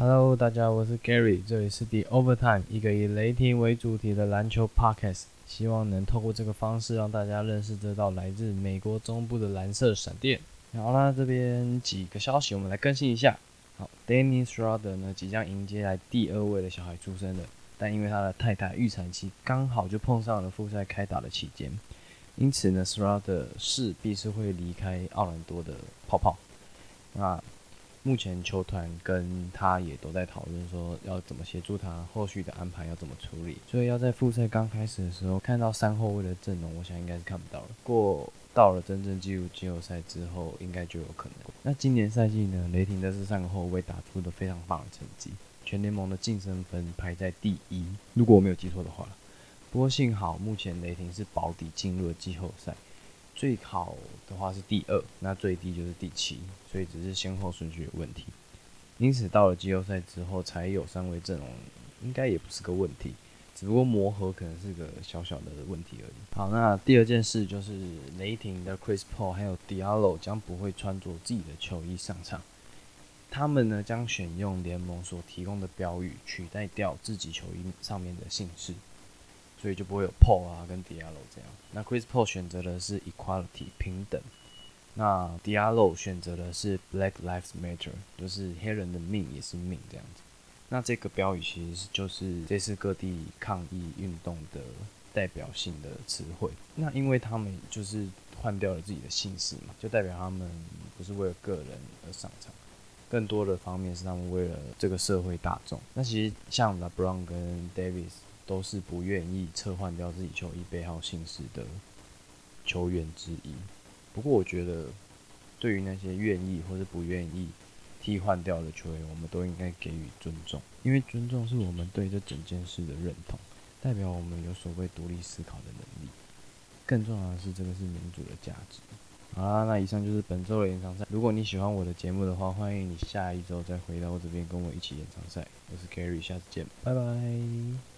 Hello，大家，我是 Gary，这里是 The Overtime，一个以雷霆为主题的篮球 Podcast，希望能透过这个方式让大家认识这道来自美国中部的蓝色闪电。好啦，这边几个消息，我们来更新一下。好，Dennis Schroeder 呢即将迎接来第二位的小孩出生了，但因为他的太太预产期刚好就碰上了复赛开打的期间，因此呢，Schroeder 势必是会离开奥兰多的泡泡。那目前球团跟他也都在讨论说要怎么协助他后续的安排要怎么处理，所以要在复赛刚开始的时候看到三后卫的阵容，我想应该是看不到了。过到了真正进入季后赛之后，应该就有可能。那今年赛季呢，雷霆的这三个后卫打出的非常棒的成绩，全联盟的净胜分排在第一，如果我没有记错的话。不过幸好目前雷霆是保底进入了季后赛。最好的话是第二，那最低就是第七，所以只是先后顺序有问题。因此到了季后赛之后才有三位阵容，应该也不是个问题，只不过磨合可能是个小小的问题而已。好，那第二件事就是雷霆的 Chris Paul 还有 Diallo 将不会穿着自己的球衣上场，他们呢将选用联盟所提供的标语取代掉自己球衣上面的姓氏。所以就不会有 Paul 啊跟 Diallo 这样。那 Chris Paul 选择的是 Equality 平等，那 Diallo 选择的是 Black Lives Matter，就是黑人的命也是命这样子。那这个标语其实就是这次各地抗议运动的代表性的词汇。那因为他们就是换掉了自己的姓氏嘛，就代表他们不是为了个人而上场，更多的方面是他们为了这个社会大众。那其实像 LeBron 跟 Davis。都是不愿意撤换掉自己球衣背号姓氏的球员之一。不过，我觉得对于那些愿意或是不愿意替换掉的球员，我们都应该给予尊重，因为尊重是我们对这整件事的认同，代表我们有所谓独立思考的能力。更重要的是，这个是民主的价值。好啦，那以上就是本周的延长赛。如果你喜欢我的节目的话，欢迎你下一周再回到我这边跟我一起延长赛。我是 Gary，下次见，拜拜。